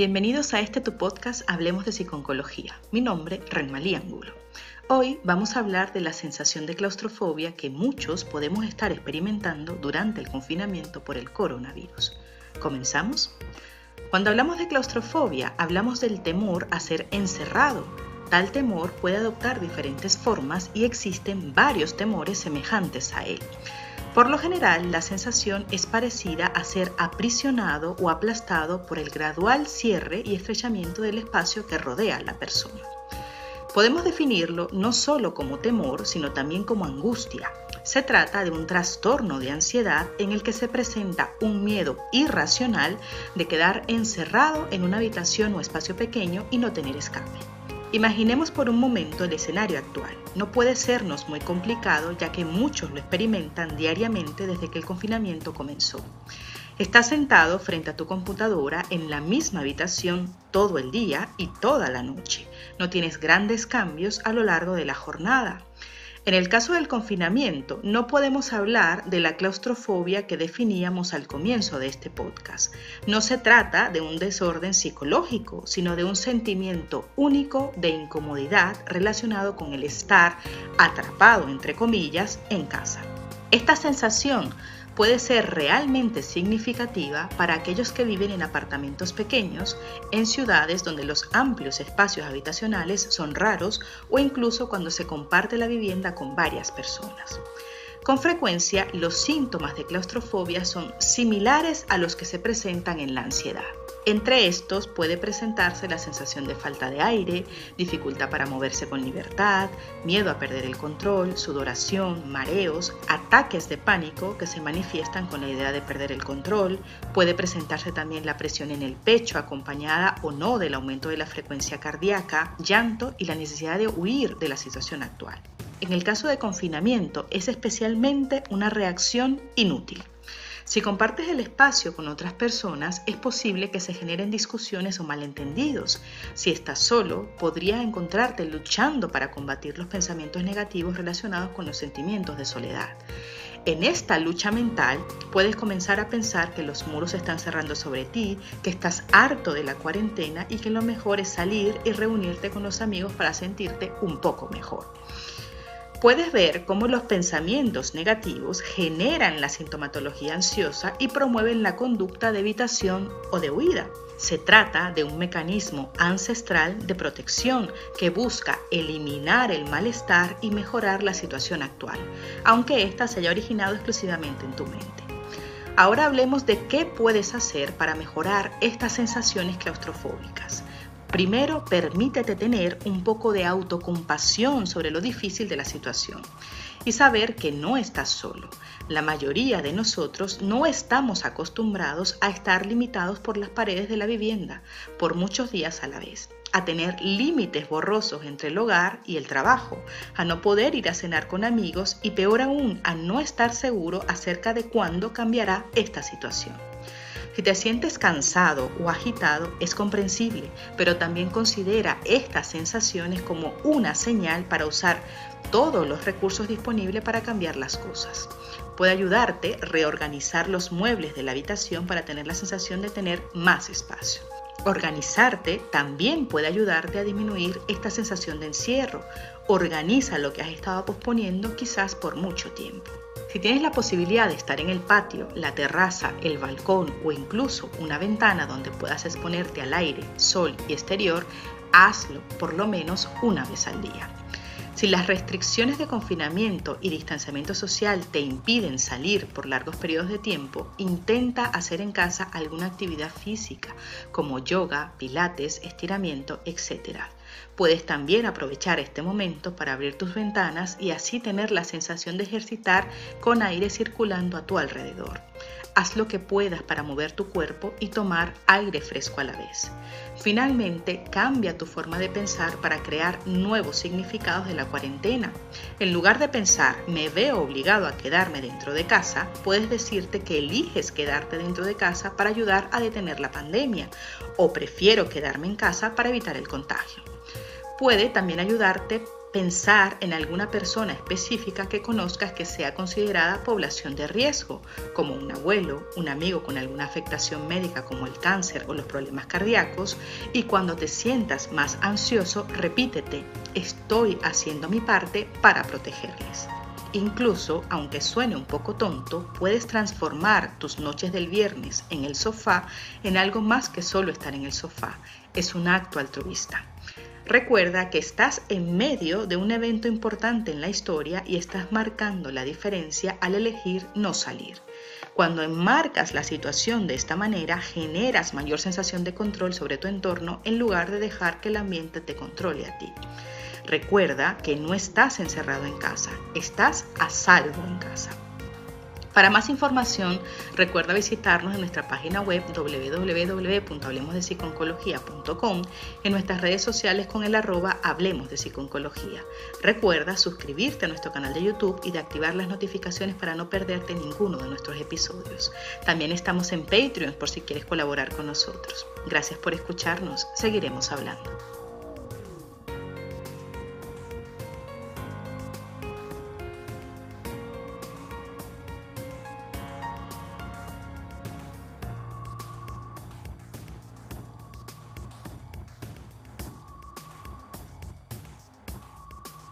Bienvenidos a este tu podcast Hablemos de Psiconcología. Mi nombre, Renmalí Angulo. Hoy vamos a hablar de la sensación de claustrofobia que muchos podemos estar experimentando durante el confinamiento por el coronavirus. ¿Comenzamos? Cuando hablamos de claustrofobia, hablamos del temor a ser encerrado. Tal temor puede adoptar diferentes formas y existen varios temores semejantes a él. Por lo general, la sensación es parecida a ser aprisionado o aplastado por el gradual cierre y estrechamiento del espacio que rodea a la persona. Podemos definirlo no solo como temor, sino también como angustia. Se trata de un trastorno de ansiedad en el que se presenta un miedo irracional de quedar encerrado en una habitación o espacio pequeño y no tener escape. Imaginemos por un momento el escenario actual. No puede sernos muy complicado ya que muchos lo experimentan diariamente desde que el confinamiento comenzó. Estás sentado frente a tu computadora en la misma habitación todo el día y toda la noche. No tienes grandes cambios a lo largo de la jornada. En el caso del confinamiento, no podemos hablar de la claustrofobia que definíamos al comienzo de este podcast. No se trata de un desorden psicológico, sino de un sentimiento único de incomodidad relacionado con el estar atrapado, entre comillas, en casa. Esta sensación puede ser realmente significativa para aquellos que viven en apartamentos pequeños, en ciudades donde los amplios espacios habitacionales son raros o incluso cuando se comparte la vivienda con varias personas. Con frecuencia, los síntomas de claustrofobia son similares a los que se presentan en la ansiedad. Entre estos puede presentarse la sensación de falta de aire, dificultad para moverse con libertad, miedo a perder el control, sudoración, mareos, ataques de pánico que se manifiestan con la idea de perder el control, puede presentarse también la presión en el pecho acompañada o no del aumento de la frecuencia cardíaca, llanto y la necesidad de huir de la situación actual. En el caso de confinamiento es especialmente una reacción inútil. Si compartes el espacio con otras personas, es posible que se generen discusiones o malentendidos. Si estás solo, podrías encontrarte luchando para combatir los pensamientos negativos relacionados con los sentimientos de soledad. En esta lucha mental puedes comenzar a pensar que los muros están cerrando sobre ti, que estás harto de la cuarentena y que lo mejor es salir y reunirte con los amigos para sentirte un poco mejor puedes ver cómo los pensamientos negativos generan la sintomatología ansiosa y promueven la conducta de evitación o de huida. Se trata de un mecanismo ancestral de protección que busca eliminar el malestar y mejorar la situación actual, aunque ésta se haya originado exclusivamente en tu mente. Ahora hablemos de qué puedes hacer para mejorar estas sensaciones claustrofóbicas. Primero, permítete tener un poco de autocompasión sobre lo difícil de la situación y saber que no estás solo. La mayoría de nosotros no estamos acostumbrados a estar limitados por las paredes de la vivienda por muchos días a la vez a tener límites borrosos entre el hogar y el trabajo, a no poder ir a cenar con amigos y peor aún, a no estar seguro acerca de cuándo cambiará esta situación. Si te sientes cansado o agitado, es comprensible, pero también considera estas sensaciones como una señal para usar todos los recursos disponibles para cambiar las cosas. Puede ayudarte a reorganizar los muebles de la habitación para tener la sensación de tener más espacio. Organizarte también puede ayudarte a disminuir esta sensación de encierro. Organiza lo que has estado posponiendo quizás por mucho tiempo. Si tienes la posibilidad de estar en el patio, la terraza, el balcón o incluso una ventana donde puedas exponerte al aire, sol y exterior, hazlo por lo menos una vez al día. Si las restricciones de confinamiento y distanciamiento social te impiden salir por largos periodos de tiempo, intenta hacer en casa alguna actividad física como yoga, pilates, estiramiento, etc. Puedes también aprovechar este momento para abrir tus ventanas y así tener la sensación de ejercitar con aire circulando a tu alrededor. Haz lo que puedas para mover tu cuerpo y tomar aire fresco a la vez. Finalmente, cambia tu forma de pensar para crear nuevos significados de la cuarentena. En lugar de pensar, me veo obligado a quedarme dentro de casa, puedes decirte que eliges quedarte dentro de casa para ayudar a detener la pandemia o prefiero quedarme en casa para evitar el contagio puede también ayudarte pensar en alguna persona específica que conozcas que sea considerada población de riesgo, como un abuelo, un amigo con alguna afectación médica como el cáncer o los problemas cardíacos, y cuando te sientas más ansioso, repítete, estoy haciendo mi parte para protegerles. Incluso, aunque suene un poco tonto, puedes transformar tus noches del viernes en el sofá en algo más que solo estar en el sofá. Es un acto altruista. Recuerda que estás en medio de un evento importante en la historia y estás marcando la diferencia al elegir no salir. Cuando enmarcas la situación de esta manera, generas mayor sensación de control sobre tu entorno en lugar de dejar que el ambiente te controle a ti. Recuerda que no estás encerrado en casa, estás a salvo en casa. Para más información, recuerda visitarnos en nuestra página web www.hablemosdepsiconcología.com, en nuestras redes sociales con el arroba Hablemos de Psiconcología. Recuerda suscribirte a nuestro canal de YouTube y de activar las notificaciones para no perderte ninguno de nuestros episodios. También estamos en Patreon por si quieres colaborar con nosotros. Gracias por escucharnos, seguiremos hablando.